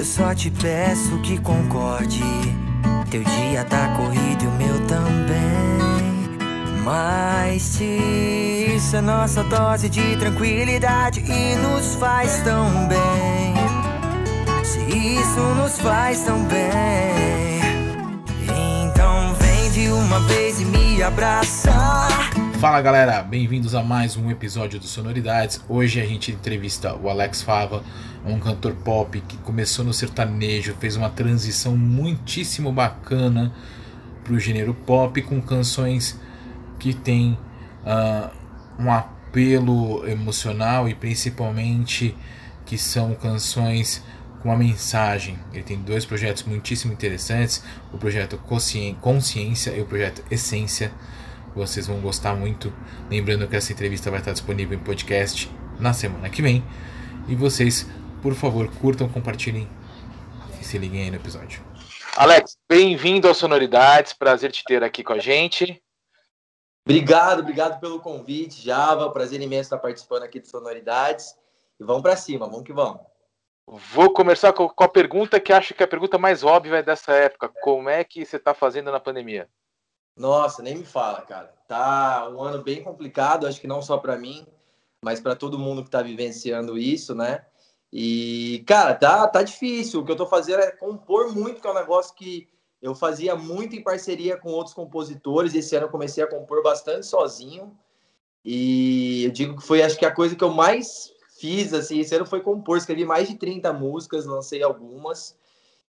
Eu só te peço que concorde. Teu dia tá corrido e o meu também. Mas se isso é nossa dose de tranquilidade e nos faz tão bem. Se isso nos faz tão bem. Então vem de uma vez e me abraçar. Fala galera, bem-vindos a mais um episódio do Sonoridades. Hoje a gente entrevista o Alex Fava, um cantor pop que começou no sertanejo, fez uma transição muitíssimo bacana para o gênero pop, com canções que tem uh, um apelo emocional e principalmente que são canções com uma mensagem. Ele tem dois projetos muitíssimo interessantes: o projeto Consciência e o projeto Essência vocês vão gostar muito. Lembrando que essa entrevista vai estar disponível em podcast na semana que vem. E vocês, por favor, curtam, compartilhem e se liguem aí no episódio. Alex, bem-vindo ao Sonoridades. Prazer te ter aqui com a gente. Obrigado, obrigado pelo convite, Java. Prazer imenso estar participando aqui do Sonoridades. E vamos para cima, vamos que vamos. Vou começar com a pergunta que acho que é a pergunta mais óbvia dessa época. Como é que você está fazendo na pandemia? Nossa, nem me fala, cara. Tá um ano bem complicado, acho que não só para mim, mas para todo mundo que está vivenciando isso, né? E, cara, tá, tá difícil. O que eu tô fazendo é compor muito, que é um negócio que eu fazia muito em parceria com outros compositores. Esse ano eu comecei a compor bastante sozinho. E eu digo que foi, acho que a coisa que eu mais fiz, assim, esse ano foi compor. Escrevi mais de 30 músicas, lancei algumas.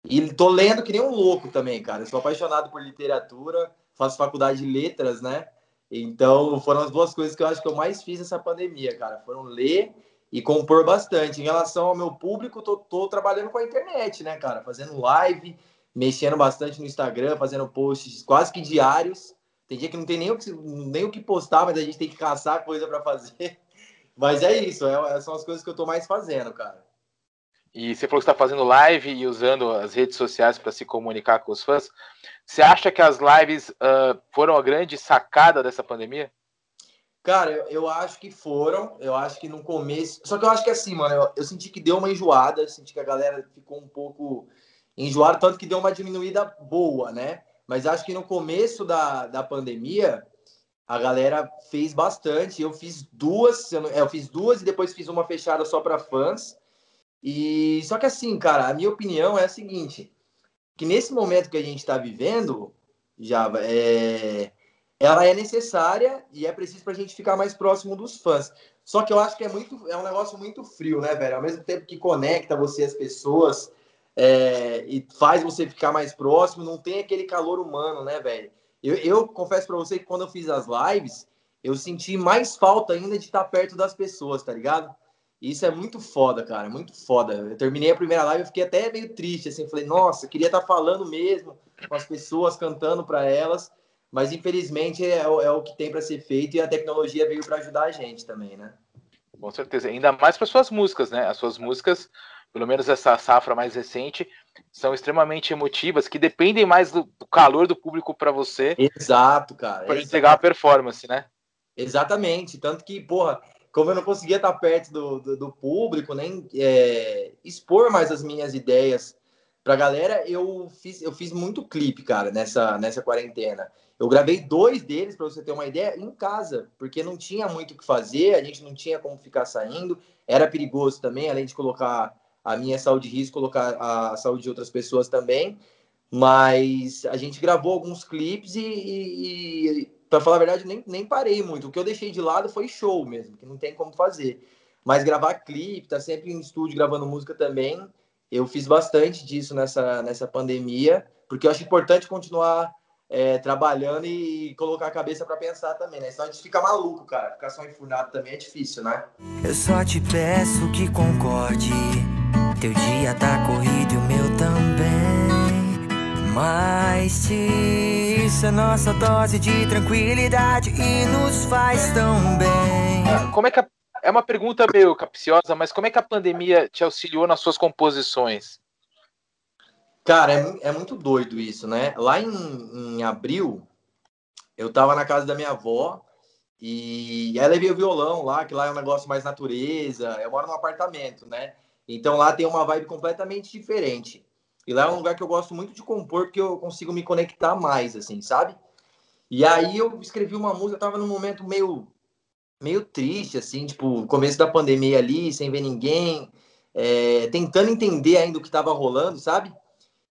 E tô lendo que nem um louco também, cara. Eu sou apaixonado por literatura faço faculdade de letras, né? Então, foram as duas coisas que eu acho que eu mais fiz nessa pandemia, cara. Foram ler e compor bastante. Em relação ao meu público, tô, tô trabalhando com a internet, né, cara? Fazendo live, mexendo bastante no Instagram, fazendo posts quase que diários. Tem dia que não tem nem o que, nem o que postar, mas a gente tem que caçar coisa para fazer. Mas é isso, é, são as coisas que eu tô mais fazendo, cara. E você falou que está fazendo live e usando as redes sociais para se comunicar com os fãs. Você acha que as lives uh, foram a grande sacada dessa pandemia? Cara, eu, eu, acho que foram. Eu acho que no começo. Só que eu acho que assim, mano, eu, eu senti que deu uma enjoada. Senti que a galera ficou um pouco enjoada, tanto que deu uma diminuída boa, né? Mas acho que no começo da, da pandemia, a galera fez bastante. Eu fiz duas, eu, eu fiz duas e depois fiz uma fechada só para fãs. E só que assim, cara, a minha opinião é a seguinte: que nesse momento que a gente está vivendo, já é, ela é necessária e é preciso para a gente ficar mais próximo dos fãs. Só que eu acho que é muito, é um negócio muito frio, né, velho? Ao mesmo tempo que conecta você as pessoas é, e faz você ficar mais próximo, não tem aquele calor humano, né, velho? Eu, eu confesso para você que quando eu fiz as lives, eu senti mais falta ainda de estar perto das pessoas, tá ligado? Isso é muito foda, cara, muito foda. Eu terminei a primeira live, eu fiquei até meio triste, assim, falei, nossa, queria estar tá falando mesmo com as pessoas, cantando para elas, mas infelizmente é, é o que tem para ser feito e a tecnologia veio para ajudar a gente também, né? Com certeza, ainda mais para suas músicas, né? As suas músicas, pelo menos essa safra mais recente, são extremamente emotivas, que dependem mais do, calor do público para você. Exato, cara. Para entregar a performance, né? Exatamente, tanto que, porra, como eu não conseguia estar perto do, do, do público, nem é, expor mais as minhas ideias pra galera, eu fiz, eu fiz muito clipe, cara, nessa, nessa quarentena. Eu gravei dois deles, para você ter uma ideia, em casa, porque não tinha muito o que fazer, a gente não tinha como ficar saindo, era perigoso também, além de colocar a minha saúde de risco, colocar a saúde de outras pessoas também. Mas a gente gravou alguns clipes e, e, e para falar a verdade, nem, nem parei muito. O que eu deixei de lado foi show mesmo, que não tem como fazer. Mas gravar clipe, tá sempre em estúdio gravando música também. Eu fiz bastante disso nessa, nessa pandemia, porque eu acho importante continuar é, trabalhando e colocar a cabeça para pensar também, né? Senão a gente fica maluco, cara. Ficar só enfurnado também é difícil, né? Eu só te peço que concorde. Teu dia tá corrido e o meu também. Mas isso é nossa dose de tranquilidade e nos faz tão bem. Como é que a, é uma pergunta meio capciosa, mas como é que a pandemia te auxiliou nas suas composições? Cara, é, é muito doido isso, né? Lá em, em abril, eu tava na casa da minha avó e aí levei o violão lá, que lá é um negócio mais natureza. Eu moro num apartamento, né? Então lá tem uma vibe completamente diferente. E lá é um lugar que eu gosto muito de compor, porque eu consigo me conectar mais, assim, sabe? E aí eu escrevi uma música, eu tava num momento meio, meio triste, assim, tipo, começo da pandemia ali, sem ver ninguém, é, tentando entender ainda o que tava rolando, sabe?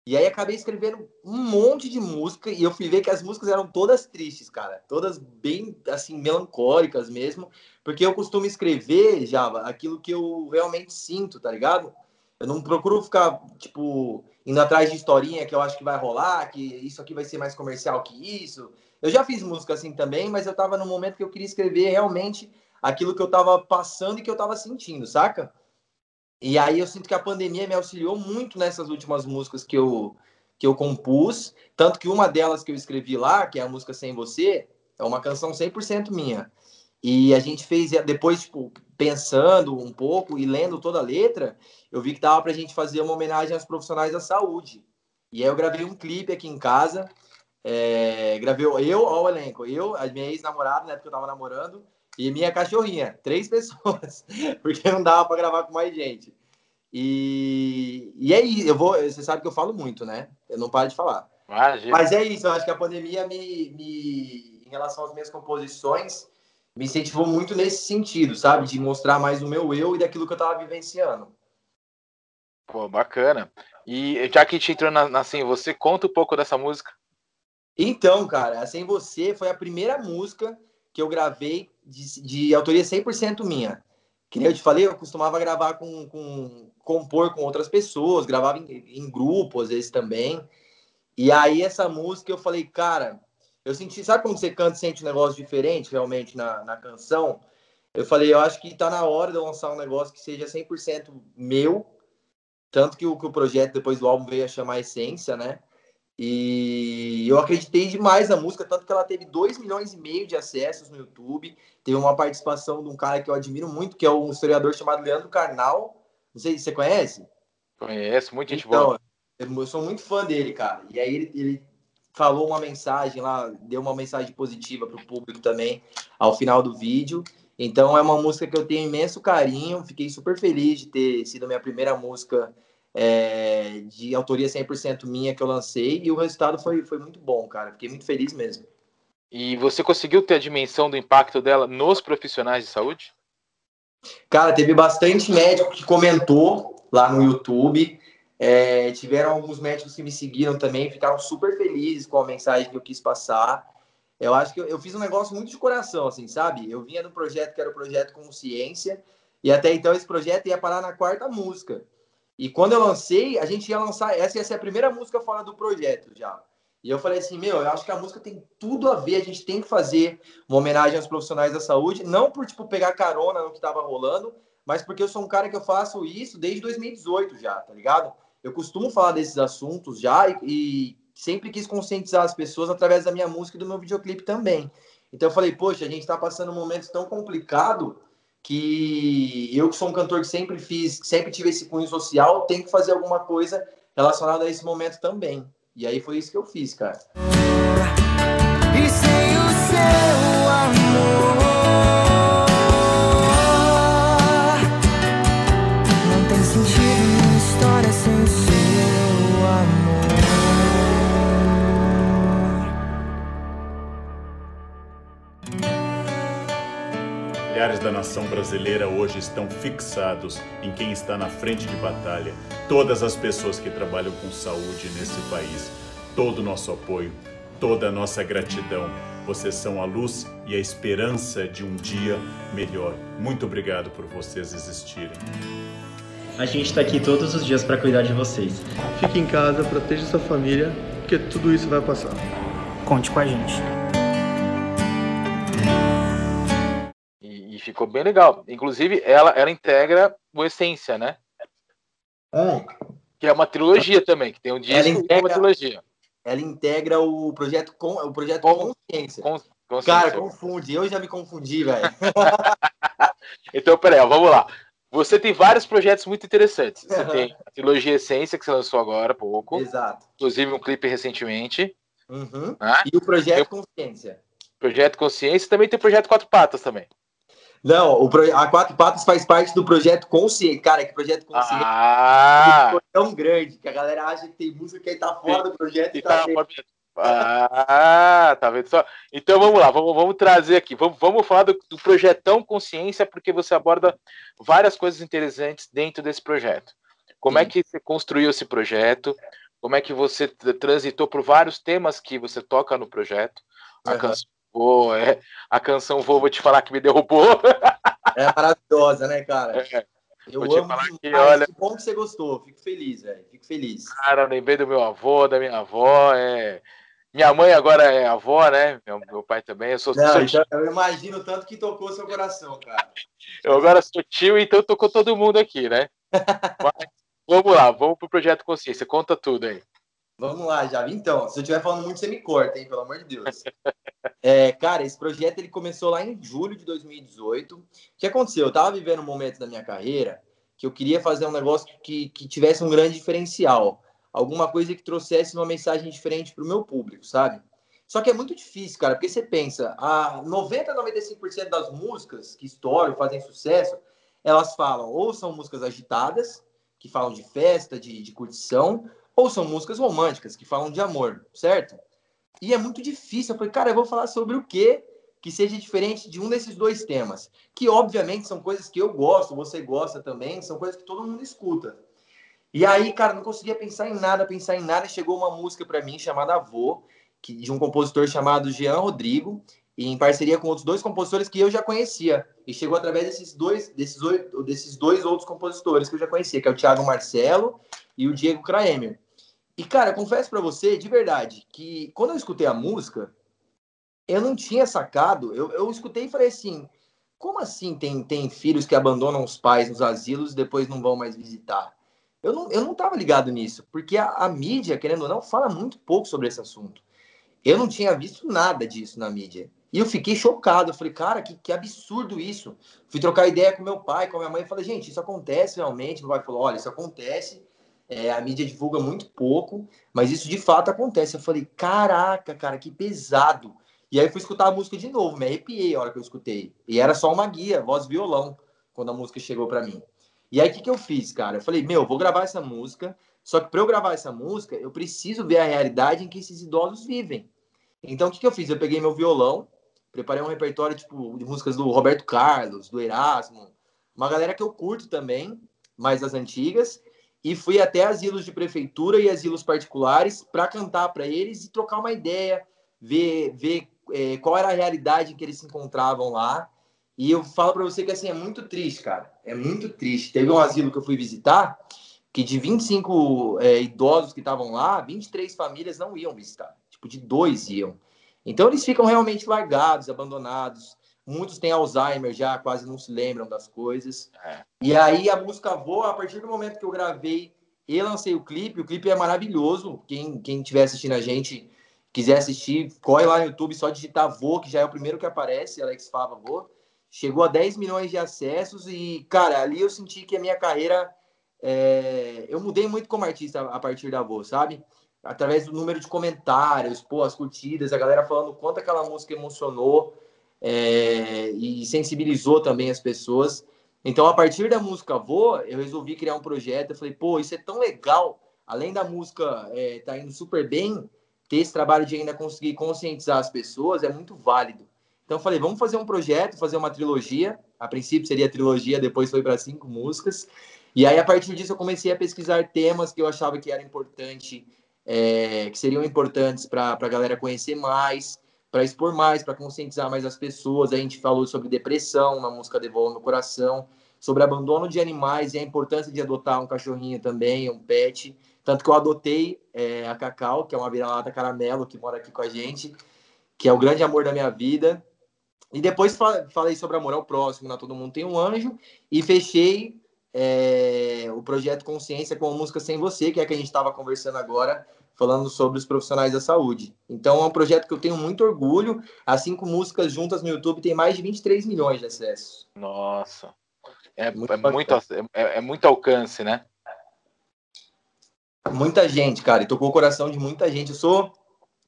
E aí acabei escrevendo um monte de música e eu fui ver que as músicas eram todas tristes, cara. Todas bem, assim, melancólicas mesmo. Porque eu costumo escrever, Java, aquilo que eu realmente sinto, tá ligado? Eu não procuro ficar, tipo, indo atrás de historinha que eu acho que vai rolar, que isso aqui vai ser mais comercial que isso. Eu já fiz música assim também, mas eu tava no momento que eu queria escrever realmente aquilo que eu tava passando e que eu tava sentindo, saca? E aí eu sinto que a pandemia me auxiliou muito nessas últimas músicas que eu, que eu compus. Tanto que uma delas que eu escrevi lá, que é a música Sem Você, é uma canção 100% minha. E a gente fez, depois, tipo, pensando um pouco e lendo toda a letra, eu vi que dava pra gente fazer uma homenagem aos profissionais da saúde. E aí eu gravei um clipe aqui em casa. É, gravei eu, ó, o elenco, eu, a minha ex-namorada, né, porque eu tava namorando, e minha cachorrinha, três pessoas, porque não dava para gravar com mais gente. E, e é isso, eu vou, você sabe que eu falo muito, né? Eu não paro de falar. Imagina. Mas é isso, eu acho que a pandemia me, me, em relação às minhas composições, me incentivou muito nesse sentido, sabe? De mostrar mais o meu eu e daquilo que eu tava vivenciando. Pô, bacana. E já que a gente entrou na, na Sem Você, conta um pouco dessa música. Então, cara, a Sem Você foi a primeira música que eu gravei de, de autoria 100% minha. Que nem eu te falei, eu costumava gravar com, com compor com outras pessoas, gravava em, em grupo, às vezes também. E aí essa música eu falei, cara, eu senti, sabe quando você canta e sente um negócio diferente realmente na, na canção? Eu falei, eu acho que tá na hora de eu lançar um negócio que seja 100% meu, tanto que o, que o projeto depois do álbum veio a chamar Essência, né? E eu acreditei demais na música, tanto que ela teve 2 milhões e meio de acessos no YouTube. Teve uma participação de um cara que eu admiro muito, que é um historiador chamado Leandro Carnal. Não sei se você conhece? Conheço, muito gente então, boa. Eu sou muito fã dele, cara. E aí ele, ele falou uma mensagem lá, deu uma mensagem positiva para o público também ao final do vídeo. Então é uma música que eu tenho imenso carinho. Fiquei super feliz de ter sido minha primeira música é, de autoria 100% minha que eu lancei e o resultado foi, foi muito bom, cara. Fiquei muito feliz mesmo. E você conseguiu ter a dimensão do impacto dela nos profissionais de saúde? Cara, teve bastante médico que comentou lá no YouTube. É, tiveram alguns médicos que me seguiram também, ficaram super felizes com a mensagem que eu quis passar. Eu acho que eu, eu fiz um negócio muito de coração, assim, sabe? Eu vinha do projeto que era o projeto Consciência, e até então esse projeto ia parar na quarta música. E quando eu lancei, a gente ia lançar, essa ia ser a primeira música fora do projeto já. E eu falei assim, meu, eu acho que a música tem tudo a ver, a gente tem que fazer uma homenagem aos profissionais da saúde, não por, tipo, pegar carona no que tava rolando, mas porque eu sou um cara que eu faço isso desde 2018 já, tá ligado? Eu costumo falar desses assuntos já e, e sempre quis conscientizar as pessoas através da minha música e do meu videoclipe também. Então eu falei, poxa, a gente tá passando um momento tão complicado que eu que sou um cantor que sempre fiz, sempre tive esse cunho social, tenho que fazer alguma coisa relacionada a esse momento também. E aí foi isso que eu fiz, cara. E sem o seu amor da nação brasileira hoje estão fixados em quem está na frente de batalha. Todas as pessoas que trabalham com saúde nesse país. Todo o nosso apoio, toda a nossa gratidão. Vocês são a luz e a esperança de um dia melhor. Muito obrigado por vocês existirem. A gente está aqui todos os dias para cuidar de vocês. Fique em casa, proteja sua família, porque tudo isso vai passar. Conte com a gente. Ficou bem legal. Inclusive, ela, ela integra o Essência, né? É. Que é uma trilogia também, que tem um disco ela integra, e uma trilogia. ela integra o projeto com o projeto com, Consciência. Com, consciência. Cara, confunde. Eu já me confundi, velho. então, peraí, ó, vamos lá. Você tem vários projetos muito interessantes. Você uhum. tem a trilogia Essência, que você lançou agora há pouco. Exato. Inclusive um clipe recentemente. Uhum. Né? E o projeto Consciência. Projeto Consciência também tem o projeto Quatro Patas também. Não, o a Quatro Patas faz parte do projeto Consciência. Cara, que projeto Consciência ah. é tão grande que a galera acha que tem música que tá fora do projeto e, e tá, tá Ah, tá vendo só? Então vamos lá, vamos, vamos trazer aqui, vamos, vamos falar do, do, projetão Consciência, porque você aborda várias coisas interessantes dentro desse projeto. Como é Sim. é que você construiu esse projeto? Como é que você transitou por vários temas que você toca no projeto? A uhum. canção Pô, é, a canção Vou, vou te falar que me derrubou. É maravilhosa, né, cara? É. Eu vou amo te que, olha... Que bom que você gostou. Fico feliz, velho. Fico feliz. Cara, lembrei do meu avô, da minha avó. É... Minha mãe agora é avó, né? Meu, meu pai também. Eu sou, Não, sou então, Eu imagino tanto que tocou seu coração, cara. Eu agora sou tio, então tocou todo mundo aqui, né? Mas, vamos lá, vamos pro Projeto Consciência. Conta tudo aí. Vamos lá, já. Então, se eu estiver falando muito, você me corta, hein? Pelo amor de Deus. É, cara, esse projeto ele começou lá em julho de 2018. O que aconteceu? Eu tava vivendo um momento da minha carreira que eu queria fazer um negócio que, que tivesse um grande diferencial. Alguma coisa que trouxesse uma mensagem diferente para o meu público, sabe? Só que é muito difícil, cara, porque você pensa, a 90, 95% das músicas que estouram, fazem sucesso, elas falam ou são músicas agitadas, que falam de festa, de, de curtição, ou são músicas românticas, que falam de amor, certo? E é muito difícil. Eu falei, cara, eu vou falar sobre o quê que seja diferente de um desses dois temas. Que, obviamente, são coisas que eu gosto, você gosta também, são coisas que todo mundo escuta. E aí, cara, não conseguia pensar em nada, pensar em nada. Chegou uma música para mim chamada Avô, que, de um compositor chamado Jean Rodrigo, em parceria com outros dois compositores que eu já conhecia. E chegou através desses dois, desses, desses dois outros compositores que eu já conhecia, que é o Thiago Marcelo e o Diego Kraemer. E, cara, confesso para você, de verdade, que quando eu escutei a música, eu não tinha sacado. Eu, eu escutei e falei assim: como assim tem, tem filhos que abandonam os pais nos asilos e depois não vão mais visitar? Eu não, eu não tava ligado nisso, porque a, a mídia, querendo ou não, fala muito pouco sobre esse assunto. Eu não tinha visto nada disso na mídia. E eu fiquei chocado. Eu falei, cara, que, que absurdo isso. Fui trocar ideia com meu pai, com a minha mãe. Falei, gente, isso acontece realmente? Meu pai falou, olha, isso acontece. É, a mídia divulga muito pouco, mas isso de fato acontece. Eu falei, caraca, cara, que pesado. E aí fui escutar a música de novo, me arrepiei a hora que eu escutei. E era só uma guia, voz violão, quando a música chegou para mim. E aí o que, que eu fiz, cara? Eu falei, meu, vou gravar essa música, só que para eu gravar essa música, eu preciso ver a realidade em que esses idosos vivem. Então o que, que eu fiz? Eu peguei meu violão, preparei um repertório tipo de músicas do Roberto Carlos, do Erasmo, uma galera que eu curto também, mais das antigas, e fui até asilos de prefeitura e asilos particulares para cantar para eles e trocar uma ideia, ver, ver é, qual era a realidade em que eles se encontravam lá. E eu falo para você que assim é muito triste, cara. É muito triste. Teve um asilo que eu fui visitar que de 25 é, idosos que estavam lá, 23 famílias não iam visitar. Tipo, de dois iam. Então eles ficam realmente largados, abandonados. Muitos têm Alzheimer já, quase não se lembram das coisas. É. E aí a música voa, a partir do momento que eu gravei e lancei o clipe, o clipe é maravilhoso. Quem, quem estiver assistindo a gente, quiser assistir, corre lá no YouTube, só digitar Vô, que já é o primeiro que aparece, Alex Fava Vô. Chegou a 10 milhões de acessos e, cara, ali eu senti que a minha carreira. É... Eu mudei muito como artista a partir da Vô, sabe? Através do número de comentários, pô, as curtidas, a galera falando quanto aquela música emocionou é, e sensibilizou também as pessoas. Então, a partir da música Vô, eu resolvi criar um projeto. Eu falei, pô, isso é tão legal. Além da música é, tá indo super bem, ter esse trabalho de ainda conseguir conscientizar as pessoas é muito válido. Então, falei, vamos fazer um projeto, fazer uma trilogia. A princípio seria trilogia, depois foi para cinco músicas. E aí, a partir disso, eu comecei a pesquisar temas que eu achava que era importante, é, que seriam importantes para a galera conhecer mais para expor mais, para conscientizar mais as pessoas. A gente falou sobre depressão na música Devolve no Coração, sobre abandono de animais e a importância de adotar um cachorrinho também, um pet. Tanto que eu adotei é, a Cacau, que é uma vira-lata caramelo, que mora aqui com a gente, que é o grande amor da minha vida. E depois falei sobre amor ao próximo, na Todo Mundo Tem um Anjo, e fechei é, o projeto Consciência com a música Sem Você, que é que a gente estava conversando agora, falando sobre os profissionais da saúde. Então é um projeto que eu tenho muito orgulho. As cinco músicas juntas no YouTube tem mais de 23 milhões de acessos. Nossa. É muito, é muito, é, é muito alcance, né? Muita gente, cara, e tocou o coração de muita gente. Eu sou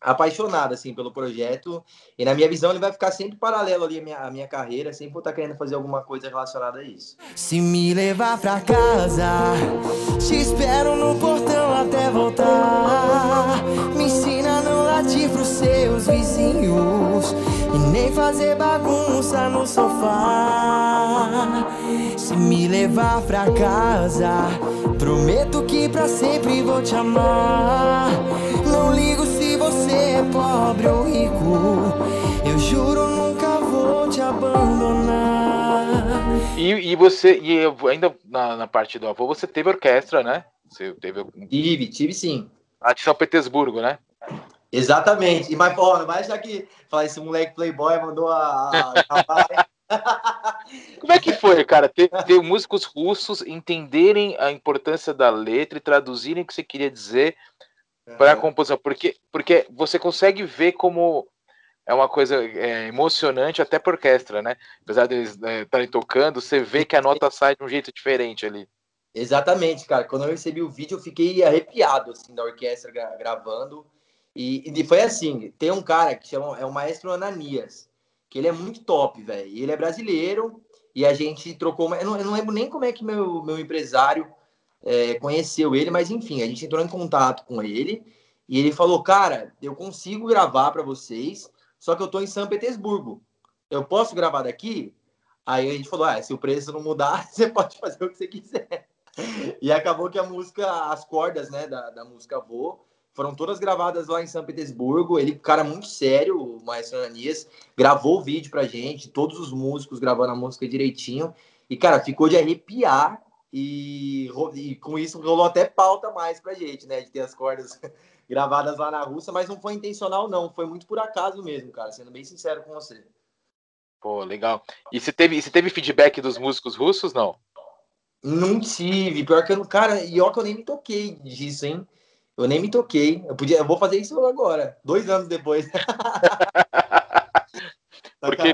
apaixonado assim pelo projeto e na minha visão ele vai ficar sempre paralelo ali à minha, à minha carreira, sempre vou estar querendo fazer alguma coisa relacionada a isso. Se me levar pra casa, te espero no portão até voltar. Me ensina a não latir pros seus vizinhos e nem fazer bagunça no sofá. Se me levar pra casa, prometo que pra sempre vou te amar. Não ligo se você é pobre ou rico, eu juro nunca vou te abandonar. E, e você, e ainda na, na, parte do avô, você teve orquestra, né? Você teve. Tive, tive sim. A de São Petersburgo, né? Exatamente. E mas, pô, não vai achar que falar esse moleque playboy mandou a. a... Como é que foi, cara, ter, ter músicos russos entenderem a importância da letra e traduzirem o que você queria dizer para a composição, porque, porque você consegue ver como é uma coisa é, emocionante até para orquestra, né? Apesar deles estarem é, tocando, você vê que a nota sai de um jeito diferente ali. Exatamente, cara. Quando eu recebi o vídeo, eu fiquei arrepiado assim da orquestra gra gravando. E, e, foi assim, tem um cara que chama é o maestro Ananias, que ele é muito top, velho. Ele é brasileiro e a gente trocou, eu não, eu não lembro nem como é que meu meu empresário é, conheceu ele, mas enfim, a gente entrou em contato com ele e ele falou: Cara, eu consigo gravar para vocês, só que eu tô em São Petersburgo. Eu posso gravar daqui? Aí a gente falou: ah, se o preço não mudar, você pode fazer o que você quiser. E acabou que a música, as cordas né, da, da música Vô, foram todas gravadas lá em São Petersburgo. Ele, cara muito sério, o Maestro Ananias, gravou o vídeo pra gente, todos os músicos gravando a música direitinho. E, cara, ficou de arrepiar e, e, com isso rolou até pauta mais pra gente, né? De ter as cordas gravadas lá na Rússia, mas não foi intencional, não. Foi muito por acaso mesmo, cara, sendo bem sincero com você. Pô, legal. E você teve, você teve feedback dos músicos russos, não? Não tive. Pior que eu, cara, e ó que eu nem me toquei disso, hein? Eu nem me toquei. Eu podia, eu vou fazer isso agora, dois anos depois. porque,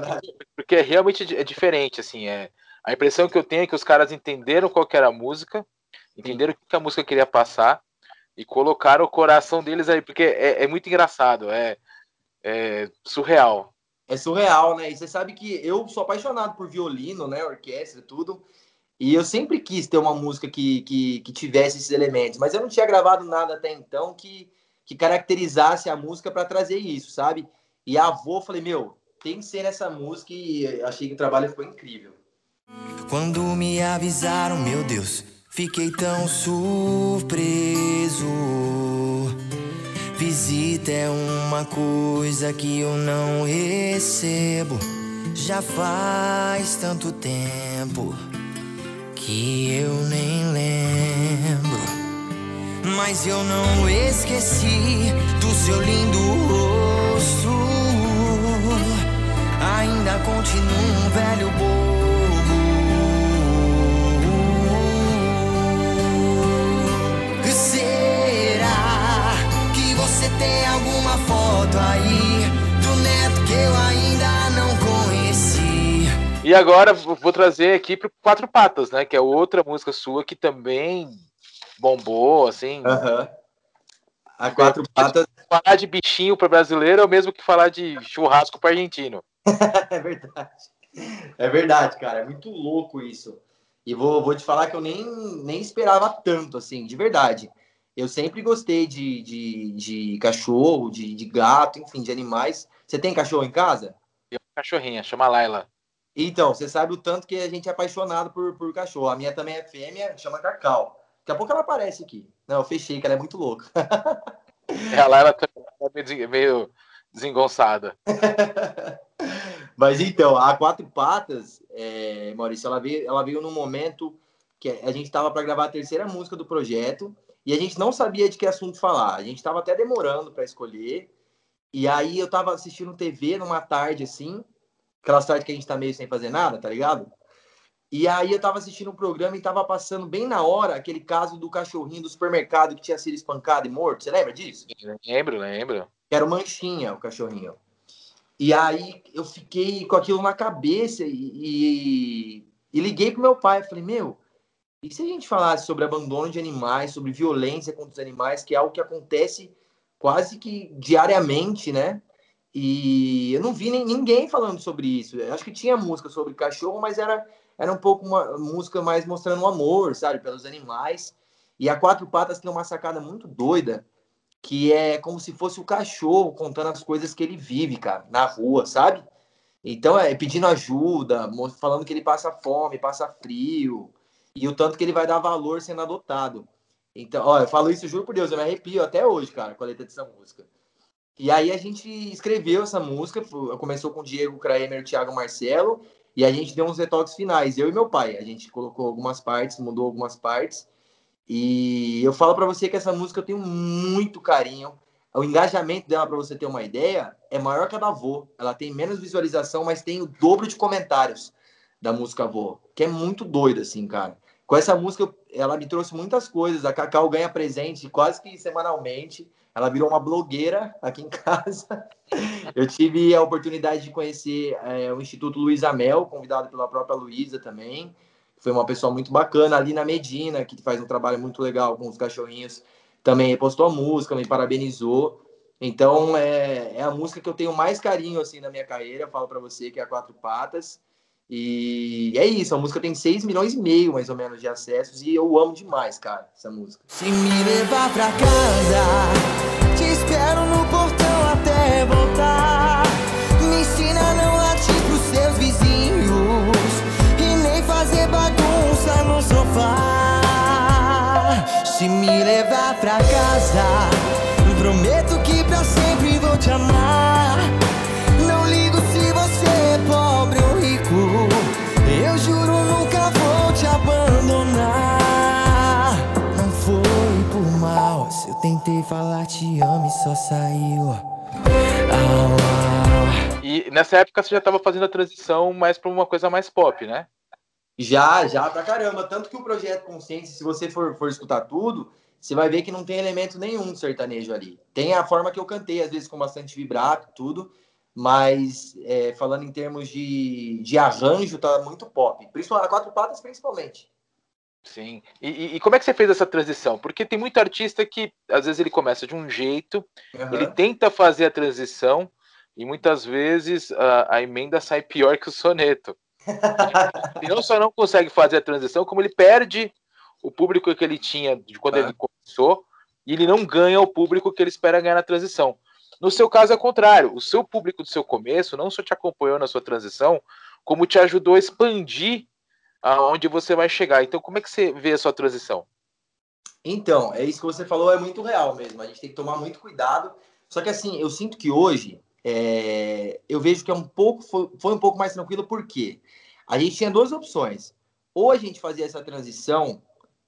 porque realmente é diferente, assim, é a impressão que eu tenho é que os caras entenderam qual era a música, entenderam o que a música queria passar e colocaram o coração deles aí, porque é, é muito engraçado, é, é, surreal. É surreal, né? E você sabe que eu sou apaixonado por violino, né? Orquestra e tudo. E eu sempre quis ter uma música que, que, que, tivesse esses elementos, mas eu não tinha gravado nada até então que, que caracterizasse a música para trazer isso, sabe? E a avô, falei, meu, tem que ser nessa música e achei que o trabalho ficou incrível. Quando me avisaram, meu Deus, fiquei tão surpreso. Visita é uma coisa que eu não recebo. Já faz tanto tempo que eu nem lembro. Mas eu não esqueci do seu lindo rosto. Ainda continuo um velho bobo foto aí do neto que eu ainda não conheci? E agora vou trazer aqui pro Quatro Patas, né? Que é outra música sua que também bombou, assim. Uhum. A Quatro Patas. Falar de bichinho para brasileiro é o mesmo que falar de churrasco para argentino. é verdade. É verdade, cara. É muito louco isso. E vou, vou te falar que eu nem, nem esperava tanto, assim, de verdade. Eu sempre gostei de, de, de cachorro, de, de, gato, enfim, de animais. Você tem cachorro em casa? Tem uma cachorrinha, chama Laila. Então, você sabe o tanto que a gente é apaixonado por, por cachorro. A minha também é fêmea, chama Cacau. Daqui a pouco ela aparece aqui. Não, eu fechei, que ela é muito louca. é, a Laila tá meio, meio desengonçada. Mas então, a Quatro Patas, é, Maurício, ela veio, ela veio num momento que a gente estava para gravar a terceira música do projeto e a gente não sabia de que assunto falar. A gente estava até demorando para escolher. E aí eu estava assistindo TV numa tarde assim, aquelas tardes que a gente está meio sem fazer nada, tá ligado? E aí eu tava assistindo um programa e tava passando bem na hora aquele caso do cachorrinho do supermercado que tinha sido espancado e morto. Você lembra disso? Lembro, lembro. Que era o Manchinha, o cachorrinho. E aí eu fiquei com aquilo na cabeça e, e, e liguei pro meu pai. Falei, meu, e se a gente falasse sobre abandono de animais, sobre violência contra os animais, que é algo que acontece quase que diariamente, né? E eu não vi ninguém falando sobre isso. Eu acho que tinha música sobre cachorro, mas era era um pouco uma música mais mostrando o amor, sabe, pelos animais. E a Quatro Patas tem uma sacada muito doida, que é como se fosse o cachorro contando as coisas que ele vive, cara, na rua, sabe? Então é pedindo ajuda, falando que ele passa fome, passa frio, e o tanto que ele vai dar valor sendo adotado. Então, ó, eu falo isso, juro por Deus, eu me arrepio até hoje, cara, com a letra dessa música. E aí a gente escreveu essa música, começou com o Diego Kramer e o Thiago Marcelo, e a gente deu uns retoques finais, eu e meu pai. A gente colocou algumas partes, mudou algumas partes. E eu falo para você que essa música eu tenho muito carinho. O engajamento dela, para você ter uma ideia, é maior que a da Vô. Ela tem menos visualização, mas tem o dobro de comentários da música Vô, que é muito doido, assim, cara. Com essa música, ela me trouxe muitas coisas. A Cacau ganha presente quase que semanalmente. Ela virou uma blogueira aqui em casa. Eu tive a oportunidade de conhecer é, o Instituto Luiz Amel, convidado pela própria Luísa também. Foi uma pessoa muito bacana. Ali na Medina, que faz um trabalho muito legal com os cachorrinhos, também postou a música, me parabenizou. Então, é, é a música que eu tenho mais carinho assim na minha carreira. Eu falo para você que é a Quatro Patas. E é isso, a música tem 6 milhões e meio, mais ou menos, de acessos, e eu amo demais, cara, essa música. Se me levar pra casa, te espero no portão até voltar. Me ensina a não latir pros seus vizinhos e nem fazer bagunça no sofá. Se me levar pra casa, prometo que pra sempre vou te amar. Falar te amo e só saiu. E nessa época você já estava fazendo a transição mais para uma coisa mais pop, né? Já, já pra caramba. Tanto que o projeto Consciência, se você for, for escutar tudo, você vai ver que não tem elemento nenhum de sertanejo ali. Tem a forma que eu cantei, às vezes com bastante vibrato, tudo, mas é, falando em termos de, de arranjo, tá muito pop. Principalmente a quatro patas, principalmente. Sim. E, e- e como é que você fez essa transição? Porque tem muito artista que às vezes ele começa de um jeito, Aham. ele tenta fazer a transição e muitas vezes a, a emenda sai pior que o soneto. Ele não só não consegue fazer a transição, como ele perde o público que ele tinha de quando Tá. ele começou e ele não ganha o público que ele espera ganhar na transição. No seu caso é o contrário. O seu público do seu começo não só te acompanhou na sua transição, como te ajudou a expandir aonde você vai chegar. Então, como é que você vê a sua transição? Então, é isso que você falou, é muito real mesmo. A gente tem que tomar muito cuidado. Só que assim, eu sinto que hoje é, eu vejo que é um pouco foi, foi um pouco mais tranquilo porque a gente tinha duas opções. Ou a gente fazia essa transição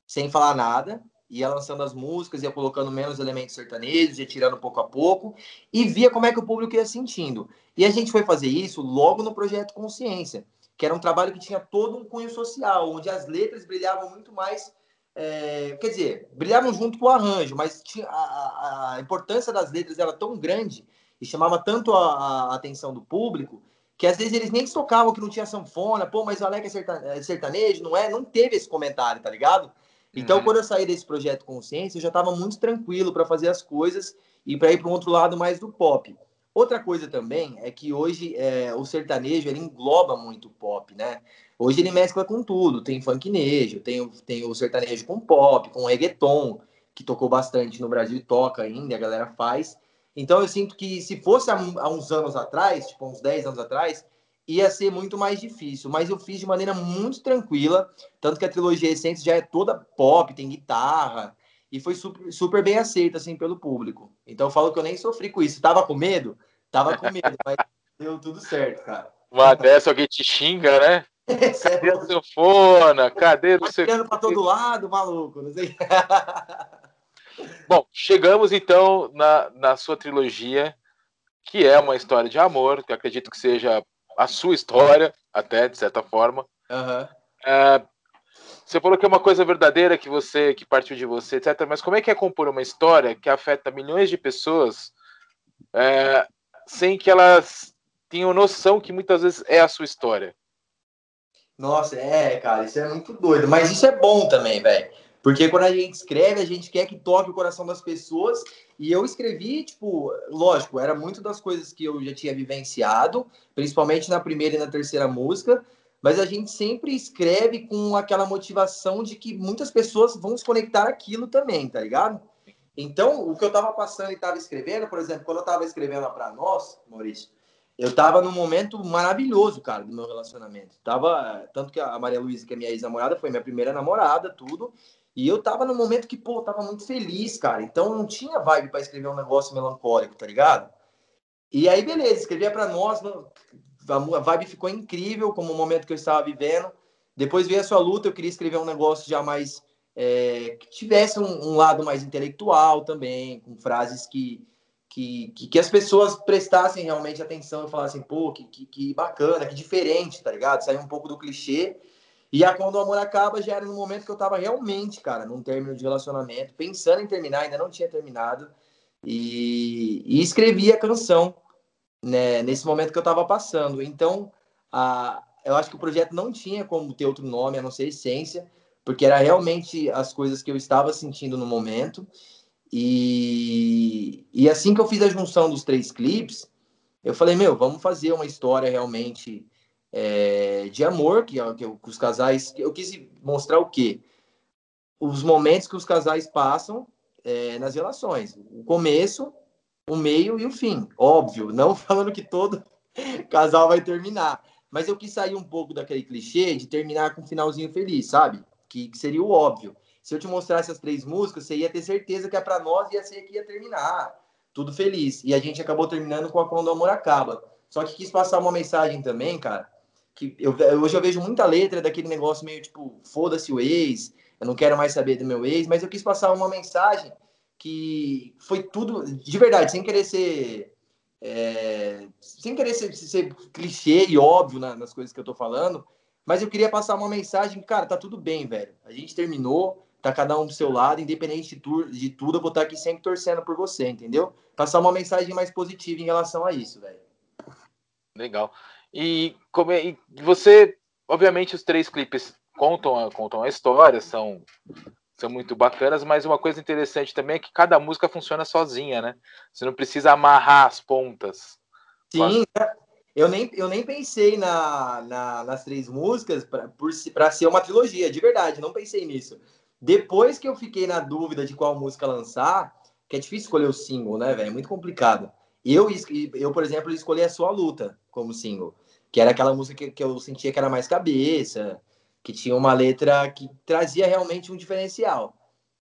sem falar nada, ia lançando as músicas, ia colocando menos elementos sertanejos, ia tirando pouco a pouco e via como é que o público ia sentindo. E a gente foi fazer isso logo no projeto Consciência, que era um trabalho que tinha todo um cunho social, onde as letras brilhavam muito mais é, quer dizer, brilhavam junto com o arranjo, mas tinha, a, a- importância das letras era tão grande e chamava tanto a, a atenção do público que às vezes eles nem tocavam que não tinha sanfona, pô, mas o Alec é é sertanejo, não é? Não teve esse comentário, tá ligado? Então, Uhum. quando eu saí desse projeto Consciência, eu já estava muito tranquilo para fazer as coisas e para ir para um outro lado mais do pop. Outra coisa também é que hoje é, o sertanejo ele engloba muito o pop, né? Hoje ele mescla com tudo, tem funknejo, tem, tem o sertanejo com pop, com reggaeton, que tocou bastante no Brasil e toca ainda, a galera faz. Então eu sinto que se fosse há, há uns anos atrás, tipo uns 10 anos atrás, ia ser muito mais difícil, mas eu fiz de maneira muito tranquila, tanto que a trilogia Essência já é toda pop, tem guitarra, e foi super, super bem aceita assim pelo público. Então eu falo que eu nem sofri com isso. Tava com medo? Tava com medo, mas deu tudo certo, cara. Uma dessa alguém te xinga, né? É Cadê a louco. sanfona? Cadê o Olhando pra todo lado, maluco, não sei. Bom, chegamos então na, na sua trilogia, que é uma história de amor, que eu acredito que seja a sua história, até, de certa forma. Aham. É, você falou que é uma coisa verdadeira que você, que partiu de você, etc. Mas como é que é compor uma história que afeta milhões de pessoas é, sem que elas tenham noção que muitas vezes é a sua história? Nossa, é, cara, isso é muito doido. Mas isso é bom também, velho. Porque quando a gente escreve, a gente quer que toque o coração das pessoas. E eu escrevi, tipo, lógico, era muito das coisas que eu já tinha vivenciado, principalmente na primeira e na terceira música. Mas a gente sempre escreve com aquela motivação de que muitas pessoas vão se conectar aquilo também, tá ligado? Então, o que eu tava passando e tava escrevendo, por exemplo, quando eu tava escrevendo para nós, Maurício, eu tava num momento maravilhoso, cara, do meu relacionamento. Tava, tanto que a Maria Luísa, que é minha ex-namorada, foi minha primeira namorada, tudo. E eu tava num momento que, pô, tava muito feliz, cara. Então não tinha vibe para escrever um negócio melancólico, tá ligado? E aí, beleza, escrevia para nós, a vibe ficou incrível como o momento que eu estava vivendo. Depois veio a sua luta, eu queria escrever um negócio já mais. É, que tivesse um, um lado mais intelectual também, com frases que, que, que, que, as pessoas prestassem realmente atenção e falassem, pô, que, que, que, bacana, que diferente, tá ligado? Sair um pouco do clichê. E a Quando o Amor Acaba já era no momento que eu tava realmente, cara, num término de relacionamento, pensando em terminar, ainda não tinha terminado. E, e escrevi a canção né, nesse momento que eu tava passando. Então, a, eu acho que o projeto não tinha como ter outro nome, a não ser Essência, porque era realmente as coisas que eu estava sentindo no momento. E, e assim que eu fiz a junção dos três clipes, eu falei, meu, vamos fazer uma história realmente é, de amor, que, que, que os casais. Eu quis mostrar o quê? Os momentos que os casais passam é, nas relações. O começo, o meio e o fim. Óbvio, não falando que todo casal vai terminar. Mas eu quis sair um pouco daquele clichê de terminar com um finalzinho feliz, sabe? Que, que seria o óbvio se eu te mostrasse as três músicas, você ia ter certeza que é para nós ia ser que ia terminar. Tudo feliz. E a gente acabou terminando com a Quando o Amor Acaba. Só que quis passar uma mensagem também, cara, que eu, hoje eu vejo muita letra daquele negócio meio tipo, foda-se o ex, eu não quero mais saber do meu ex, mas eu quis passar uma mensagem que foi tudo, de verdade, sem querer ser. É, sem querer ser, ser, clichê e óbvio na, nas coisas que eu tô falando, mas eu queria passar uma mensagem, cara, tá tudo bem, velho. A gente terminou, tá cada um do seu lado, independente de, tu, de tudo, eu vou estar aqui sempre torcendo por você, entendeu? Passar uma mensagem mais positiva em relação a isso, velho. Legal. E como é, e você, obviamente, os três clipes contam a, contam a história, são são muito bacanas, mas uma coisa interessante também é que cada música funciona sozinha, né? Você não precisa amarrar as pontas. Sim, eu nem, eu nem pensei na, na nas três músicas para ser uma trilogia, de verdade, não pensei nisso. Depois que eu fiquei na dúvida de qual música lançar, que é difícil escolher o single, né, velho? É muito complicado. Eu, eu, por exemplo, escolhi a Sua Luta como single, que era aquela música que, que eu sentia que era mais cabeça, que tinha uma letra que trazia realmente um diferencial.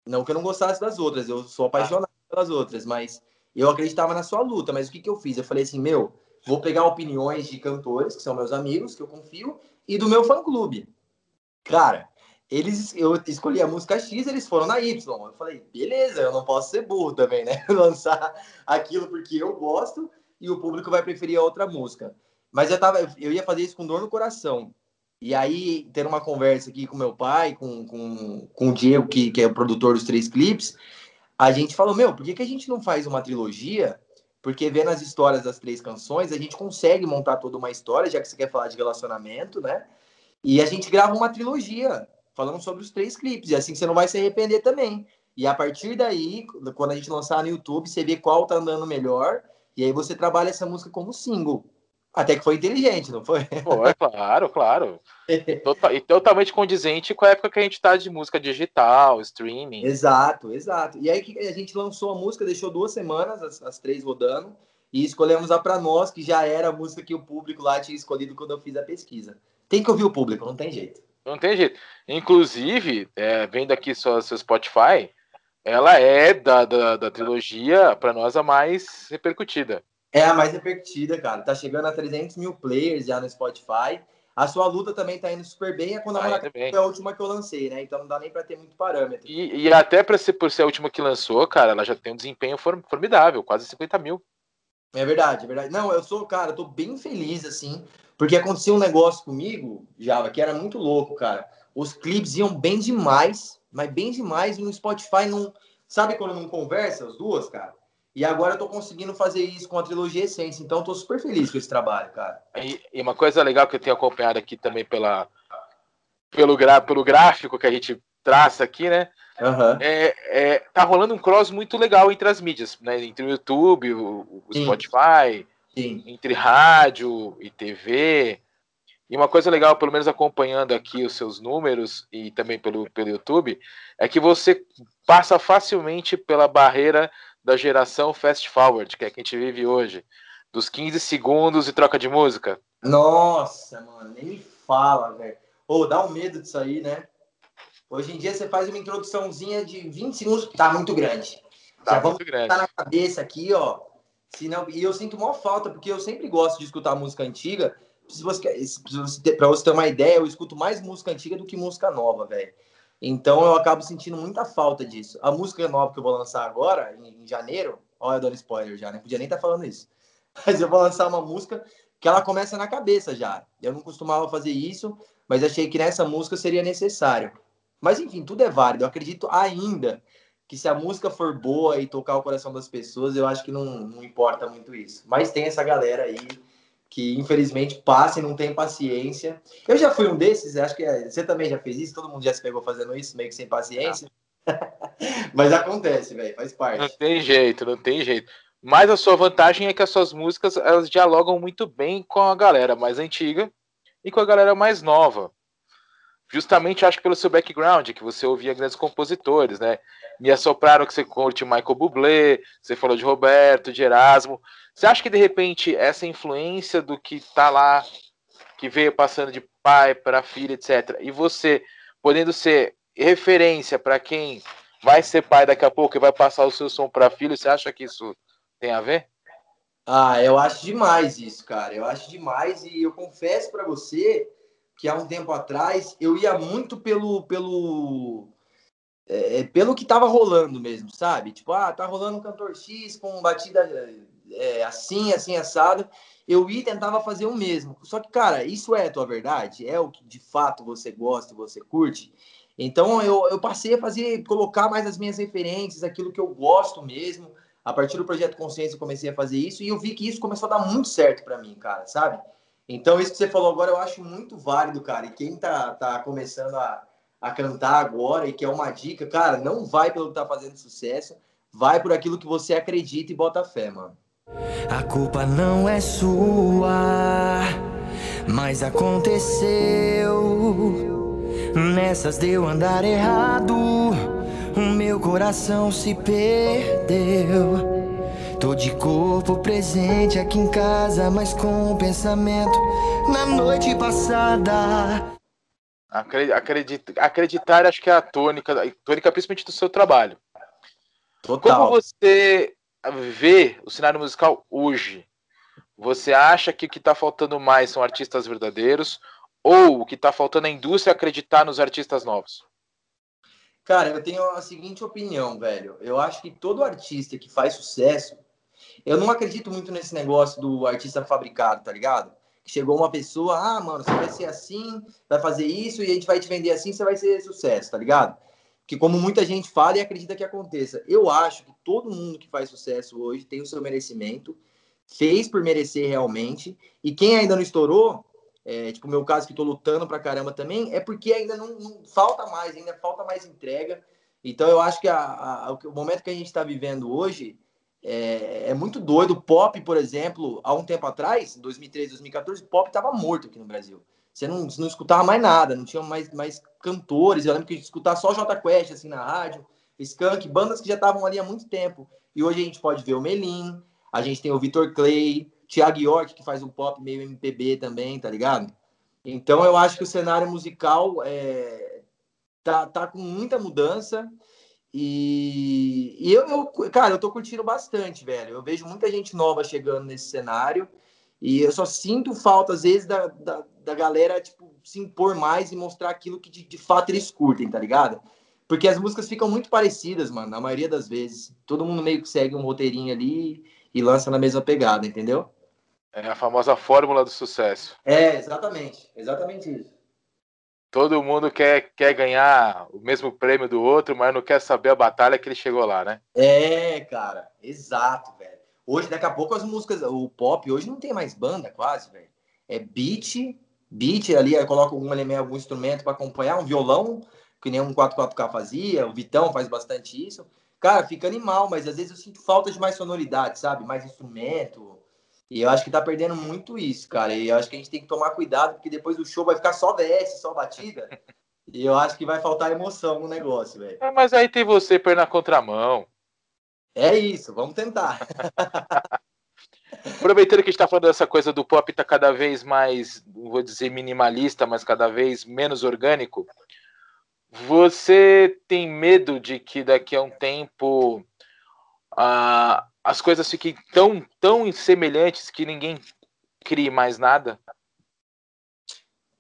Não que eu não gostasse das outras, eu sou apaixonado pelas outras, mas eu acreditava na Sua Luta. Mas o que, que eu fiz? Eu falei assim, meu, vou pegar opiniões de cantores, que são meus amigos, que eu confio, e do meu fã-clube. Cara, eles, eu escolhi a música X, eles foram na Y. Eu falei, beleza, eu não posso ser burro também, né? Lançar aquilo porque eu gosto e o público vai preferir a outra música. Mas eu, tava, eu ia fazer isso com dor no coração. E aí, ter uma conversa aqui com meu pai, com, com, com o Diego, que, que é o produtor dos três clipes, a gente falou, meu, por que, que a gente não faz uma trilogia? Porque vendo as histórias das três canções, a gente consegue montar toda uma história, já que você quer falar de relacionamento, né? E a gente grava uma trilogia falando sobre os três clipes. E assim você não vai se arrepender também. E a partir daí, quando a gente lançar no YouTube, você vê qual tá andando melhor. E aí você trabalha essa música como single. Até que foi inteligente, não foi? Foi, claro, claro. Total, e totalmente condizente com a época que a gente tá de música digital, streaming. Exato, exato. E aí que a gente lançou a música, deixou duas semanas, as, as três rodando, e escolhemos a Pra Nós, que já era a música que o público lá tinha escolhido quando eu fiz a pesquisa. Tem que ouvir o público, não tem jeito. Não tem jeito. Inclusive, é, vendo aqui só seu Spotify, ela é da, da, da trilogia, para nós, a mais repercutida. É a mais repercutida, cara. Tá chegando a 300 mil players já no Spotify. A sua luta também tá indo super bem. É quando a foi a última que eu lancei, né? Então não dá nem para ter muito parâmetro. E, e até para ser por ser a última que lançou, cara, ela já tem um desempenho formidável, quase 50 mil. É verdade, é verdade. Não, eu sou, cara, eu tô bem feliz, assim, Porque acontecia um negócio comigo, Java, que era muito louco, cara. Os clipes iam bem demais, mas bem demais, e no Spotify não. Sabe quando não conversa as duas, cara? E agora eu tô conseguindo fazer isso com a trilogia Essência, então eu tô super feliz com esse trabalho, cara. E, e uma coisa legal que eu tenho acompanhado aqui também pela, pelo, gra, pelo gráfico que a gente traça aqui, né? Uhum. É, é, tá rolando um cross muito legal entre as mídias, né? Entre o YouTube, o, o Spotify, Sim. entre rádio e TV. E uma coisa legal, pelo menos acompanhando aqui os seus números e também pelo, pelo YouTube, é que você passa facilmente pela barreira da geração fast forward, que é que a gente vive hoje, dos 15 segundos e troca de música. Nossa, mano, nem me fala, velho. Ô, dá um medo disso aí, né? Hoje em dia você faz uma introduçãozinha de 20 segundos, tá muito grande. Tá Já muito grande. tá na cabeça aqui, ó. Senão, e eu sinto maior falta, porque eu sempre gosto de escutar música antiga. Se você, você ter uma ideia, eu escuto mais música antiga do que música nova, velho. Então eu acabo sentindo muita falta disso. A música nova que eu vou lançar agora, em, em janeiro, olha, eu dando spoiler já, né? Podia nem estar tá falando isso. Mas eu vou lançar uma música que ela começa na cabeça já. Eu não costumava fazer isso, mas achei que nessa música seria necessário. Mas enfim, tudo é válido. Eu acredito ainda que se a música for boa e tocar o coração das pessoas, eu acho que não, não importa muito isso. Mas tem essa galera aí que infelizmente passa e não tem paciência. Eu já fui um desses, acho que é, você também já fez isso, todo mundo já se pegou fazendo isso, meio que sem paciência. Mas acontece, velho, faz parte. Não tem jeito, não tem jeito. Mas a sua vantagem é que as suas músicas elas dialogam muito bem com a galera mais antiga e com a galera mais nova. Justamente acho que pelo seu background, que você ouvia grandes compositores, né? Me assopraram que você curte Michael Bublé, você falou de Roberto, de Erasmo. Você acha que de repente essa influência do que tá lá, que veio passando de pai para filho, etc., e você podendo ser referência para quem vai ser pai daqui a pouco e vai passar o seu som para filho, você acha que isso tem a ver? Ah, eu acho demais isso, cara. Eu acho demais e eu confesso para você que há um tempo atrás eu ia muito pelo pelo é, pelo que tava rolando mesmo, sabe? Tipo, ah, tá rolando um cantor X com batida é, assim, assim, assado. Eu ia e tentava fazer o mesmo. Só que, cara, isso é a tua verdade? É o que de fato você gosta, você curte? Então eu, eu passei a fazer, colocar mais as minhas referências, aquilo que eu gosto mesmo. A partir do projeto Consciência eu comecei a fazer isso e eu vi que isso começou a dar muito certo para mim, cara, sabe? Então isso que você falou agora eu acho muito válido, cara. E quem tá, tá começando a, a cantar agora e que é uma dica, cara, não vai pelo que tá fazendo sucesso, vai por aquilo que você acredita e bota fé, mano. A culpa não é sua, mas aconteceu. Nessas deu andar errado, o meu coração se perdeu. Tô de corpo presente aqui em casa, mas com o pensamento na noite passada. Acredit, acreditar, acho que é a tônica, a tônica principalmente do seu trabalho. Total. Como você vê o cenário musical hoje? Você acha que o que está faltando mais são artistas verdadeiros ou o que está faltando é a indústria acreditar nos artistas novos? Cara, eu tenho a seguinte opinião, velho. Eu acho que todo artista que faz sucesso, eu não acredito muito nesse negócio do artista fabricado, tá ligado? Chegou uma pessoa, ah, mano, você vai ser assim, vai fazer isso e a gente vai te vender assim, você vai ser sucesso, tá ligado? Que como muita gente fala e acredita que aconteça. Eu acho que todo mundo que faz sucesso hoje tem o seu merecimento, fez por merecer realmente, e quem ainda não estourou, é, tipo o meu caso que tô lutando pra caramba também, é porque ainda não, não falta mais, ainda falta mais entrega. Então eu acho que a, a, o momento que a gente está vivendo hoje é, é, muito doido. Pop, por exemplo, há um tempo atrás, em 2013, 2014, o pop estava morto aqui no Brasil. Você não, você não escutava mais nada, não tinha mais, mais cantores. Eu lembro que a gente escutava só J Quest assim, na rádio, Skank, bandas que já estavam ali há muito tempo. E hoje a gente pode ver o Melim, a gente tem o Vitor Clay, Thiago York, que faz um pop meio MPB também, tá ligado? Então eu acho que o cenário musical é, tá, tá com muita mudança. E, e eu, eu, cara, eu tô curtindo bastante, velho. Eu vejo muita gente nova chegando nesse cenário. E eu só sinto falta, às vezes, da, da, da galera, tipo, se impor mais e mostrar aquilo que de, de fato eles curtem, tá ligado? Porque as músicas ficam muito parecidas, mano, na maioria das vezes. Todo mundo meio que segue um roteirinho ali e lança na mesma pegada, entendeu? É a famosa fórmula do sucesso. É, exatamente. Exatamente isso. Todo mundo quer, quer ganhar o mesmo prêmio do outro, mas não quer saber a batalha que ele chegou lá, né? É, cara. Exato, velho. Hoje, daqui a pouco, as músicas, o pop, hoje não tem mais banda quase, velho. É beat, beat ali, aí coloca algum elemento, algum instrumento para acompanhar, um violão, que nem um 44K fazia, o Vitão faz bastante isso. Cara, fica animal, mas às vezes eu sinto falta de mais sonoridade, sabe? Mais instrumento. E eu acho que tá perdendo muito isso, cara. E eu acho que a gente tem que tomar cuidado, porque depois do show vai ficar só VS, só batida. e eu acho que vai faltar emoção no negócio, velho. É, mas aí tem você per na contramão. É isso, vamos tentar. Aproveitando que a gente está falando dessa coisa do pop tá cada vez mais, vou dizer minimalista, mas cada vez menos orgânico. Você tem medo de que daqui a um tempo uh, as coisas fiquem tão, tão semelhantes que ninguém crie mais nada?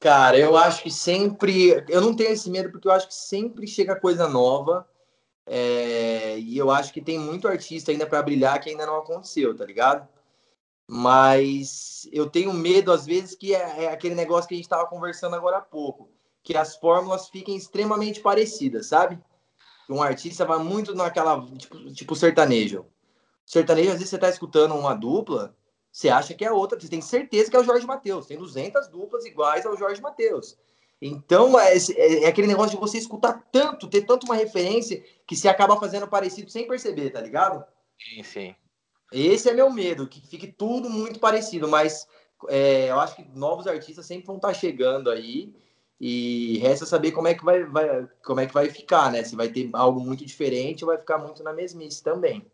Cara, eu acho que sempre. Eu não tenho esse medo porque eu acho que sempre chega coisa nova. É, e eu acho que tem muito artista ainda para brilhar que ainda não aconteceu, tá ligado? Mas eu tenho medo, às vezes, que é, é aquele negócio que a gente estava conversando agora há pouco, que as fórmulas fiquem extremamente parecidas, sabe? Um artista vai muito naquela, tipo, tipo sertanejo. Sertanejo, às vezes você está escutando uma dupla, você acha que é outra, você tem certeza que é o Jorge Matheus. Tem 200 duplas iguais ao Jorge Matheus. Então, é, é, é, aquele negócio de você escutar tanto, ter tanto uma referência, que você acaba fazendo parecido sem perceber, tá ligado? Sim, sim. Esse é meu medo, que fique tudo muito parecido, mas é, eu acho que novos artistas sempre vão estar chegando aí e resta saber como é que vai, vai, como é que vai ficar, né? Se vai ter algo muito diferente ou vai ficar muito na mesmice também.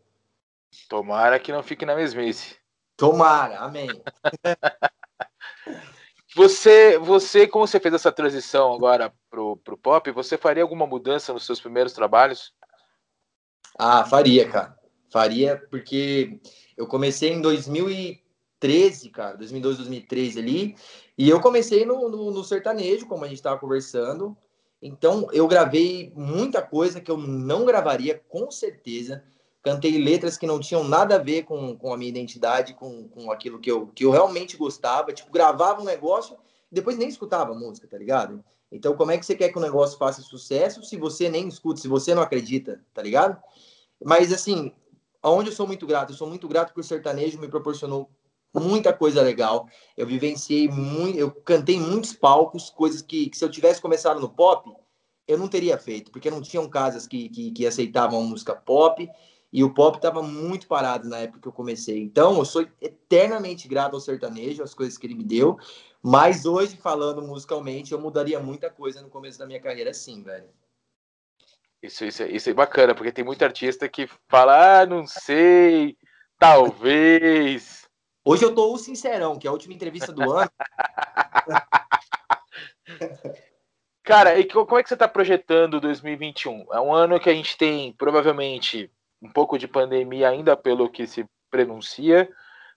Tomara que não fique na mesmice. Tomara, amém. você, você, como você fez essa transição agora pro, pro pop, você faria alguma mudança nos seus primeiros trabalhos? Ah, faria, cara. Faria, porque eu comecei em 2013, cara, 2012, 2013 ali, e eu comecei no, no, no sertanejo, como a gente estava conversando. Então, eu gravei muita coisa que eu não gravaria, com certeza. Cantei letras que não tinham nada a ver com, com a minha identidade, com, com aquilo que eu, que eu realmente gostava. Tipo, gravava um negócio depois nem escutava a música, tá ligado? Então, como é que você quer que o negócio faça sucesso se você nem escuta, se você não acredita, tá ligado? Mas, assim, Aonde eu sou muito grato? Eu sou muito grato porque o sertanejo me proporcionou muita coisa legal. Eu vivenciei muito, eu cantei muitos palcos, coisas que, que, se eu tivesse começado no pop, eu não teria feito, porque não tinham casas que, que, que aceitavam música pop e o pop estava muito parado na época que eu comecei. Então, eu sou eternamente grato ao sertanejo, às coisas que ele me deu, mas hoje, falando musicalmente, eu mudaria muita coisa no começo da minha carreira, sim, velho. Isso, isso, isso é bacana, porque tem muito artista que fala, ah, não sei, talvez. Hoje eu tô o sincerão, que é a última entrevista do ano. Cara, e como é que você está projetando 2021? É um ano que a gente tem provavelmente um pouco de pandemia ainda pelo que se prenuncia,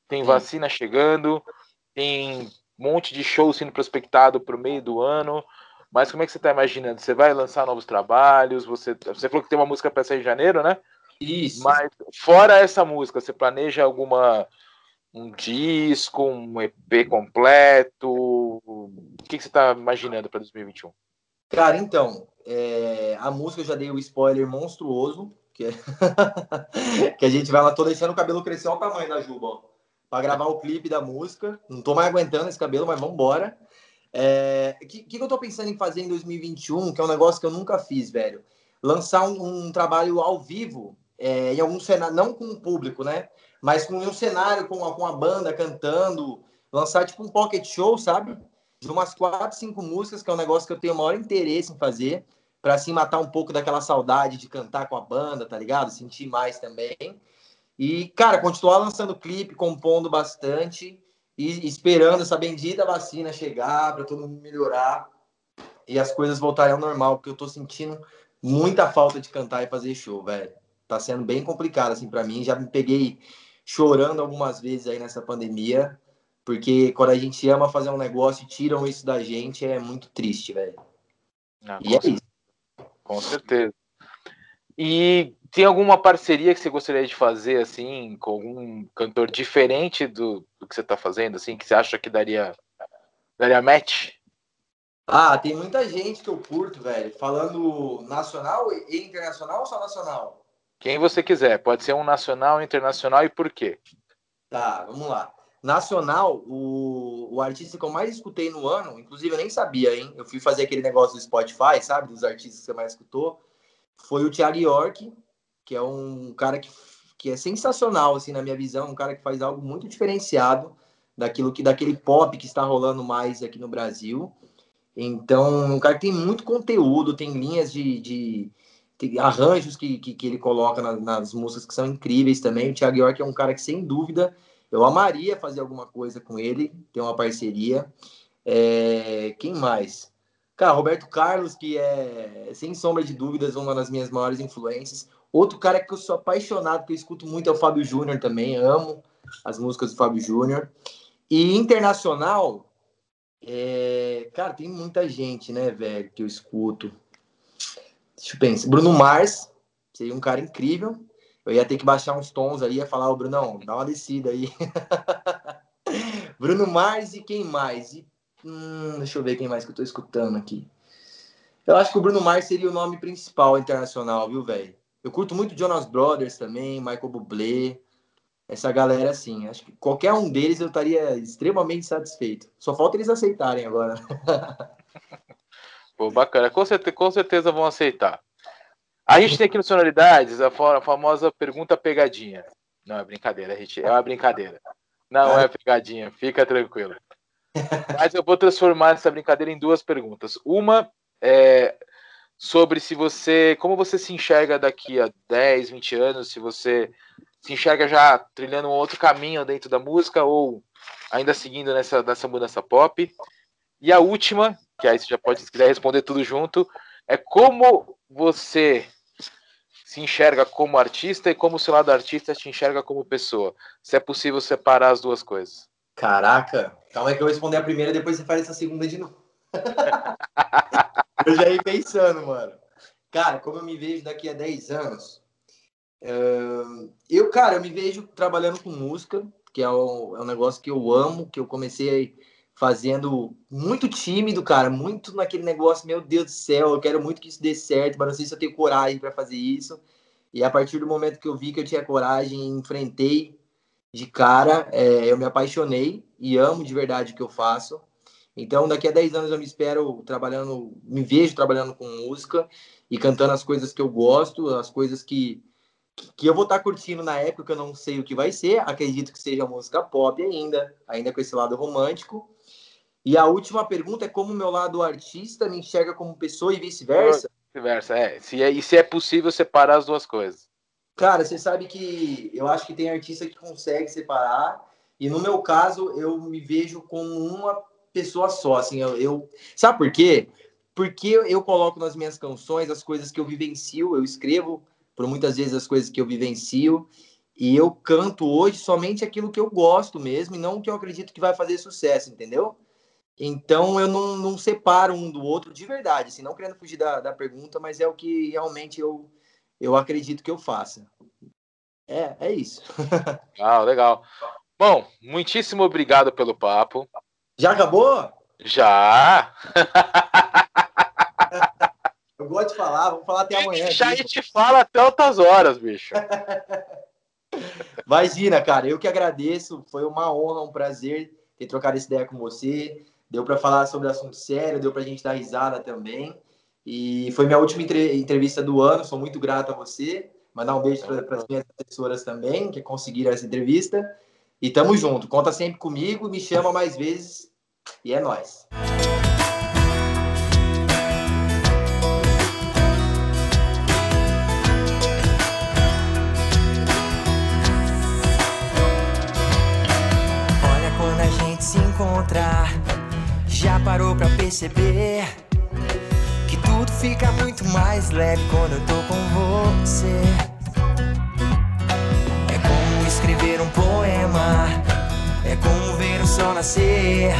tem vacina chegando, tem um monte de show sendo prospectado para o meio do ano. Mas como é que você está imaginando? Você vai lançar novos trabalhos? Você, você falou que tem uma música para sair em janeiro, né? Isso. Mas fora essa música, você planeja alguma um disco, um EP completo? O que, você está imaginando para 2021? Cara, então, é, a música eu já dei o spoiler monstruoso, que, é que a gente vai lá, tô deixando o cabelo crescer ao tamanho da Juba, para gravar o clipe da música. Não tô mais aguentando esse cabelo, mas vamos embora. O é, que, que eu tô pensando em fazer em 2021, que é um negócio que eu nunca fiz, velho? Lançar um, um trabalho ao vivo, é, em algum cenário, não com o público, né? Mas com um cenário, com a, com banda cantando, lançar tipo um pocket show, sabe? De umas quatro, cinco músicas, que é um negócio que eu tenho o maior interesse em fazer, para assim matar um pouco daquela saudade de cantar com a banda, tá ligado? Sentir mais também. E, cara, continuar lançando clipe, compondo bastante e esperando essa bendita vacina chegar para todo mundo melhorar e as coisas voltarem ao normal, porque eu tô sentindo muita falta de cantar e fazer show, velho. Tá sendo bem complicado assim para mim, já me peguei chorando algumas vezes aí nessa pandemia, porque quando a gente ama fazer um negócio e tiram isso da gente, é muito triste, velho. e é isso. Com certeza. E tem alguma parceria que você gostaria de fazer, assim, com algum cantor diferente do, do que você está fazendo, assim, que você acha que daria, daria match? Ah, tem muita gente que eu curto, velho. Falando nacional e internacional ou só nacional? Quem você quiser. Pode ser um nacional, internacional e por quê? Tá, vamos lá. Nacional, o, o artista que eu mais escutei no ano, inclusive eu nem sabia, hein? Eu fui fazer aquele negócio do Spotify, sabe? Dos artistas que você mais escutou. Foi o Thiago York, que é um cara que, que é sensacional, assim, na minha visão. Um cara que faz algo muito diferenciado daquilo que daquele pop que está rolando mais aqui no Brasil. Então, um cara que tem muito conteúdo, tem linhas de, de tem arranjos que, que, que, ele coloca nas, nas músicas que são incríveis também. O Thiago York é um cara que, sem dúvida, eu amaria fazer alguma coisa com ele, ter uma parceria. É, quem mais? Cara, Roberto Carlos, que é, sem sombra de dúvidas, uma das minhas maiores influências. Outro cara que eu sou apaixonado, que eu escuto muito, é o Fábio Júnior também. Amo as músicas do Fábio Júnior. E internacional, é... Cara, tem muita gente, né, velho, que eu escuto. Deixa eu pensar. Bruno Mars seria um cara incrível. Eu ia ter que baixar uns tons aí, ia falar, ô Brunão, dá uma descida aí. Bruno Mars e quem mais? E, hum, deixa eu ver quem mais que eu tô escutando aqui. Eu acho que o Bruno Mars seria o nome principal internacional, viu, velho? Eu curto muito Jonas Brothers também, Michael Bublé essa galera assim. Acho que qualquer um deles eu estaria extremamente satisfeito. Só falta eles aceitarem agora. Pô, bacana. Com certeza, com certeza vão aceitar. A gente tem aqui no Sonoridades a famosa pergunta pegadinha. Não, é brincadeira, gente. É uma brincadeira. Não é pegadinha, fica tranquilo. Mas eu vou transformar essa brincadeira em duas perguntas. Uma é sobre se você. Como você se enxerga daqui a 10, 20 anos, se você se enxerga já trilhando um outro caminho dentro da música ou ainda seguindo nessa, nessa mudança pop? E a última, que aí você já pode, se quiser responder tudo junto, é como você se enxerga como artista e como o seu lado artista te enxerga como pessoa. Se é possível separar as duas coisas. Caraca, calma aí que eu vou responder a primeira, depois você faz essa segunda de novo. eu já ia pensando, mano. Cara, como eu me vejo daqui a 10 anos, eu, cara, eu me vejo trabalhando com música, que é, o, é um negócio que eu amo, que eu comecei fazendo muito tímido, cara, muito naquele negócio, meu Deus do céu, eu quero muito que isso dê certo, mas não sei se eu tenho coragem para fazer isso. E a partir do momento que eu vi que eu tinha coragem, enfrentei de cara, é, eu me apaixonei e amo de verdade o que eu faço. Então, daqui a 10 anos eu me espero trabalhando, me vejo trabalhando com música e cantando as coisas que eu gosto, as coisas que que eu vou estar curtindo na época que eu não sei o que vai ser. Acredito que seja música pop ainda, ainda com esse lado romântico. E a última pergunta é como o meu lado artista me enxerga como pessoa e vice-versa. Vice-versa, é. Se é. E se é possível separar as duas coisas? Cara, você sabe que eu acho que tem artista que consegue separar. E no meu caso, eu me vejo como uma pessoa só. Assim, eu, eu... Sabe por quê? Porque eu coloco nas minhas canções as coisas que eu vivencio, eu escrevo por muitas vezes as coisas que eu vivencio. E eu canto hoje somente aquilo que eu gosto mesmo e não o que eu acredito que vai fazer sucesso, entendeu? Então eu não, não separo um do outro de verdade, assim, não querendo fugir da, da pergunta, mas é o que realmente eu, eu acredito que eu faça. É, é isso. Ah, legal. Bom, muitíssimo obrigado pelo papo. Já acabou? Já! Eu gosto de falar, vamos falar até amanhã. Já a gente fala até outras horas, bicho. Imagina, cara, eu que agradeço. Foi uma honra, um prazer ter trocado essa ideia com você. Deu para falar sobre assunto sério, deu para a gente dar risada também. E foi minha última entrevista do ano. Sou muito grato a você. Mandar um beijo para as minhas assessoras também, que conseguiram essa entrevista. E tamo junto. Conta sempre comigo, me chama mais vezes. E é nóis. Já parou pra perceber que tudo fica muito mais leve quando eu tô com você. É como escrever um poema, é como ver o sol nascer.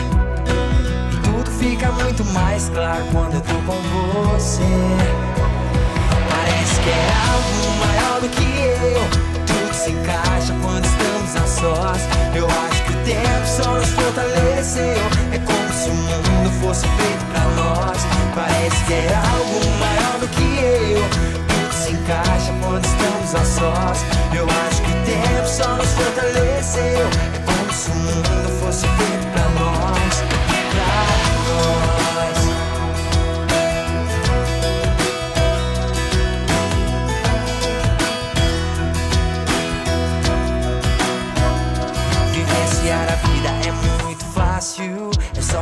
E tudo fica muito mais claro quando eu tô com você. Parece que é algo maior do que eu. Tudo se encaixa quando estamos a sós. Eu acho que o tempo só nos fortaleceu. É como se o mundo fosse feito pra nós. Parece que é algo maior do que eu. Tudo se encaixa quando estamos a sós. Eu acho que o tempo só nos fortaleceu. É como se o mundo fosse feito pra nós.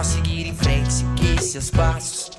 Seguir em frente, seguir seus passos.